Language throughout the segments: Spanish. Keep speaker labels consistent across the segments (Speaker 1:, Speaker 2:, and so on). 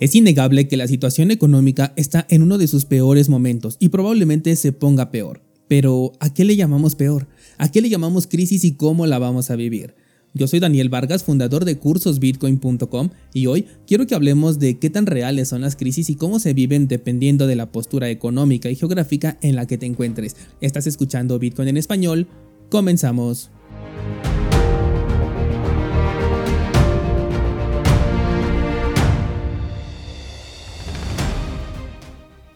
Speaker 1: Es innegable que la situación económica está en uno de sus peores momentos y probablemente se ponga peor. Pero, ¿a qué le llamamos peor? ¿A qué le llamamos crisis y cómo la vamos a vivir? Yo soy Daniel Vargas, fundador de cursosbitcoin.com y hoy quiero que hablemos de qué tan reales son las crisis y cómo se viven dependiendo de la postura económica y geográfica en la que te encuentres. Estás escuchando Bitcoin en español. Comenzamos.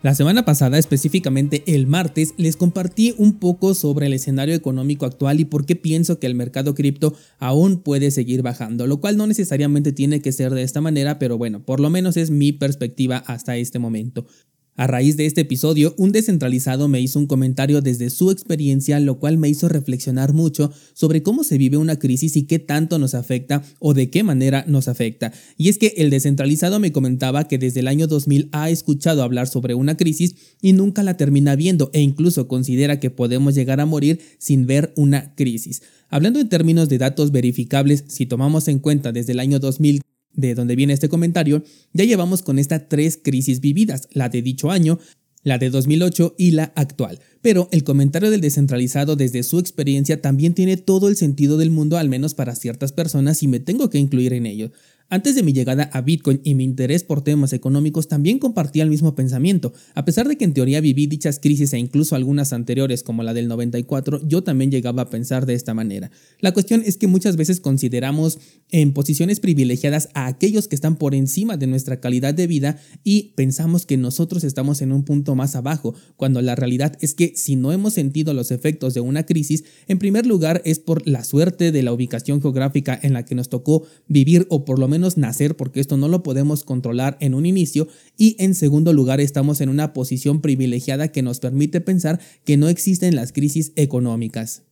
Speaker 1: La semana pasada, específicamente el martes, les compartí un poco sobre el escenario económico actual y por qué pienso que el mercado cripto aún puede seguir bajando, lo cual no necesariamente tiene que ser de esta manera, pero bueno, por lo menos es mi perspectiva hasta este momento. A raíz de este episodio, un descentralizado me hizo un comentario desde su experiencia, lo cual me hizo reflexionar mucho sobre cómo se vive una crisis y qué tanto nos afecta o de qué manera nos afecta. Y es que el descentralizado me comentaba que desde el año 2000 ha escuchado hablar sobre una crisis y nunca la termina viendo e incluso considera que podemos llegar a morir sin ver una crisis. Hablando en términos de datos verificables, si tomamos en cuenta desde el año 2000 de donde viene este comentario, ya llevamos con estas tres crisis vividas, la de dicho año, la de 2008 y la actual. Pero el comentario del descentralizado desde su experiencia también tiene todo el sentido del mundo, al menos para ciertas personas, y me tengo que incluir en ello. Antes de mi llegada a Bitcoin y mi interés por temas económicos también compartía el mismo pensamiento. A pesar de que en teoría viví dichas crisis e incluso algunas anteriores como la del 94, yo también llegaba a pensar de esta manera. La cuestión es que muchas veces consideramos en posiciones privilegiadas a aquellos que están por encima de nuestra calidad de vida y pensamos que nosotros estamos en un punto más abajo, cuando la realidad es que si no hemos sentido los efectos de una crisis, en primer lugar es por la suerte de la ubicación geográfica en la que nos tocó vivir o por lo menos menos nacer porque esto no lo podemos controlar en un inicio y en segundo lugar estamos en una posición privilegiada que nos permite pensar que no existen las crisis económicas.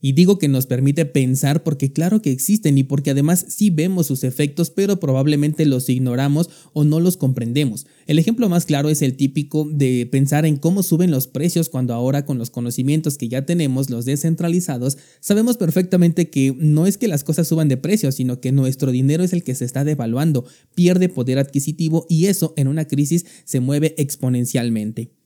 Speaker 1: Y digo que nos permite pensar porque claro que existen y porque además sí vemos sus efectos pero probablemente los ignoramos o no los comprendemos. El ejemplo más claro es el típico de pensar en cómo suben los precios cuando ahora con los conocimientos que ya tenemos los descentralizados sabemos perfectamente que no es que las cosas suban de precio sino que nuestro dinero es el que se está devaluando, pierde poder adquisitivo y eso en una crisis se mueve exponencialmente.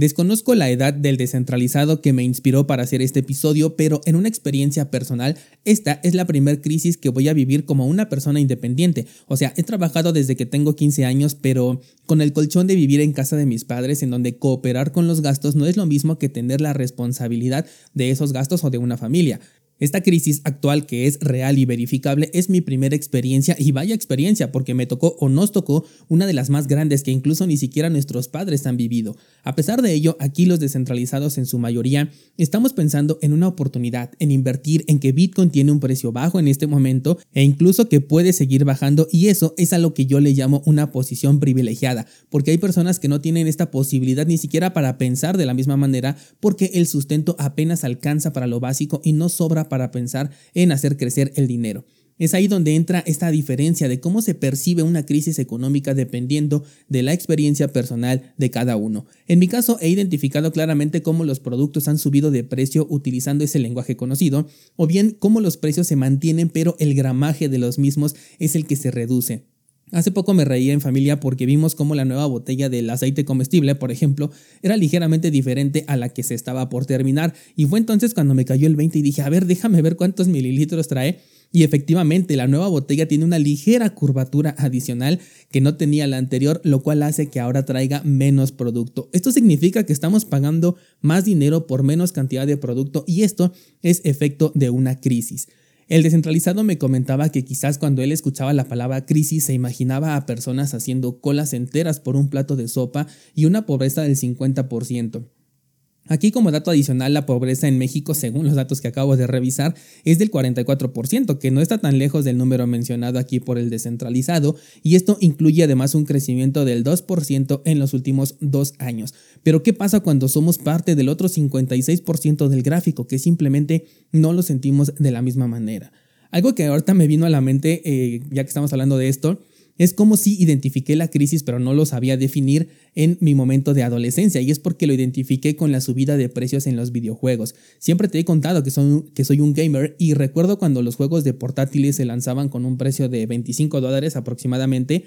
Speaker 1: Desconozco la edad del descentralizado que me inspiró para hacer este episodio, pero en una experiencia personal, esta es la primera crisis que voy a vivir como una persona independiente. O sea, he trabajado desde que tengo 15 años, pero con el colchón de vivir en casa de mis padres, en donde cooperar con los gastos no es lo mismo que tener la responsabilidad de esos gastos o de una familia. Esta crisis actual que es real y verificable es mi primera experiencia y vaya experiencia porque me tocó o nos tocó una de las más grandes que incluso ni siquiera nuestros padres han vivido. A pesar de ello, aquí los descentralizados en su mayoría estamos pensando en una oportunidad, en invertir en que Bitcoin tiene un precio bajo en este momento e incluso que puede seguir bajando y eso es a lo que yo le llamo una posición privilegiada, porque hay personas que no tienen esta posibilidad ni siquiera para pensar de la misma manera porque el sustento apenas alcanza para lo básico y no sobra para pensar en hacer crecer el dinero. Es ahí donde entra esta diferencia de cómo se percibe una crisis económica dependiendo de la experiencia personal de cada uno. En mi caso he identificado claramente cómo los productos han subido de precio utilizando ese lenguaje conocido, o bien cómo los precios se mantienen pero el gramaje de los mismos es el que se reduce. Hace poco me reía en familia porque vimos cómo la nueva botella del aceite comestible, por ejemplo, era ligeramente diferente a la que se estaba por terminar y fue entonces cuando me cayó el 20 y dije, a ver, déjame ver cuántos mililitros trae. Y efectivamente, la nueva botella tiene una ligera curvatura adicional que no tenía la anterior, lo cual hace que ahora traiga menos producto. Esto significa que estamos pagando más dinero por menos cantidad de producto y esto es efecto de una crisis. El descentralizado me comentaba que quizás cuando él escuchaba la palabra crisis se imaginaba a personas haciendo colas enteras por un plato de sopa y una pobreza del 50%. Aquí como dato adicional, la pobreza en México, según los datos que acabo de revisar, es del 44%, que no está tan lejos del número mencionado aquí por el descentralizado, y esto incluye además un crecimiento del 2% en los últimos dos años. Pero ¿qué pasa cuando somos parte del otro 56% del gráfico, que simplemente no lo sentimos de la misma manera? Algo que ahorita me vino a la mente, eh, ya que estamos hablando de esto, es como si identifiqué la crisis pero no lo sabía definir en mi momento de adolescencia y es porque lo identifiqué con la subida de precios en los videojuegos. Siempre te he contado que soy, que soy un gamer y recuerdo cuando los juegos de portátiles se lanzaban con un precio de 25 dólares aproximadamente,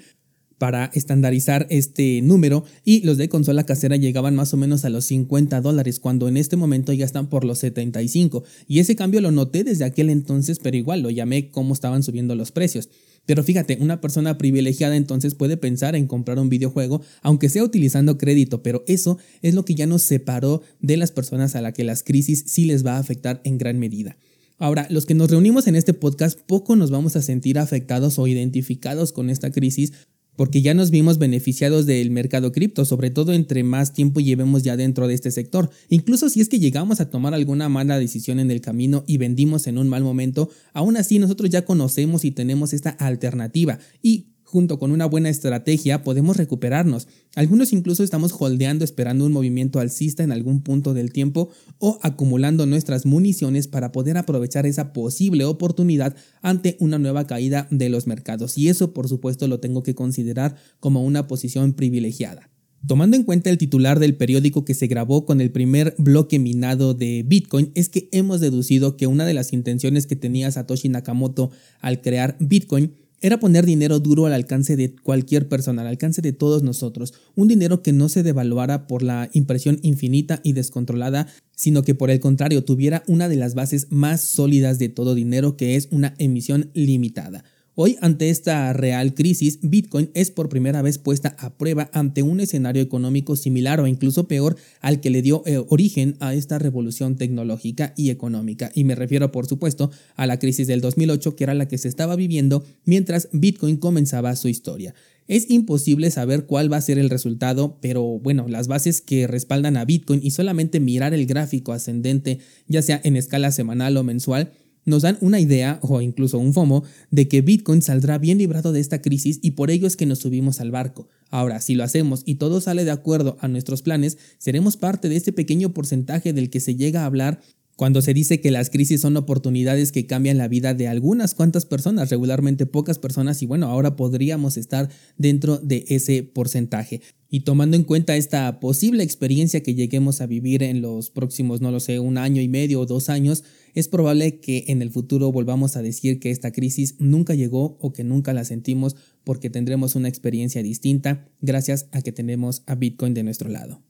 Speaker 1: para estandarizar este número y los de consola casera llegaban más o menos a los 50 dólares cuando en este momento ya están por los 75 y ese cambio lo noté desde aquel entonces pero igual lo llamé cómo estaban subiendo los precios. Pero fíjate, una persona privilegiada entonces puede pensar en comprar un videojuego, aunque sea utilizando crédito, pero eso es lo que ya nos separó de las personas a las que las crisis sí les va a afectar en gran medida. Ahora, los que nos reunimos en este podcast poco nos vamos a sentir afectados o identificados con esta crisis porque ya nos vimos beneficiados del mercado cripto, sobre todo entre más tiempo llevemos ya dentro de este sector. Incluso si es que llegamos a tomar alguna mala decisión en el camino y vendimos en un mal momento, aún así nosotros ya conocemos y tenemos esta alternativa y junto con una buena estrategia podemos recuperarnos. Algunos incluso estamos holdeando esperando un movimiento alcista en algún punto del tiempo o acumulando nuestras municiones para poder aprovechar esa posible oportunidad ante una nueva caída de los mercados. Y eso por supuesto lo tengo que considerar como una posición privilegiada. Tomando en cuenta el titular del periódico que se grabó con el primer bloque minado de Bitcoin, es que hemos deducido que una de las intenciones que tenía Satoshi Nakamoto al crear Bitcoin era poner dinero duro al alcance de cualquier persona, al alcance de todos nosotros, un dinero que no se devaluara por la impresión infinita y descontrolada, sino que por el contrario tuviera una de las bases más sólidas de todo dinero que es una emisión limitada. Hoy, ante esta real crisis, Bitcoin es por primera vez puesta a prueba ante un escenario económico similar o incluso peor al que le dio eh, origen a esta revolución tecnológica y económica. Y me refiero, por supuesto, a la crisis del 2008, que era la que se estaba viviendo mientras Bitcoin comenzaba su historia. Es imposible saber cuál va a ser el resultado, pero bueno, las bases que respaldan a Bitcoin y solamente mirar el gráfico ascendente, ya sea en escala semanal o mensual, nos dan una idea o incluso un FOMO de que Bitcoin saldrá bien librado de esta crisis y por ello es que nos subimos al barco. Ahora, si lo hacemos y todo sale de acuerdo a nuestros planes, seremos parte de este pequeño porcentaje del que se llega a hablar cuando se dice que las crisis son oportunidades que cambian la vida de algunas cuantas personas, regularmente pocas personas, y bueno, ahora podríamos estar dentro de ese porcentaje. Y tomando en cuenta esta posible experiencia que lleguemos a vivir en los próximos, no lo sé, un año y medio o dos años, es probable que en el futuro volvamos a decir que esta crisis nunca llegó o que nunca la sentimos porque tendremos una experiencia distinta gracias a que tenemos a Bitcoin de nuestro lado.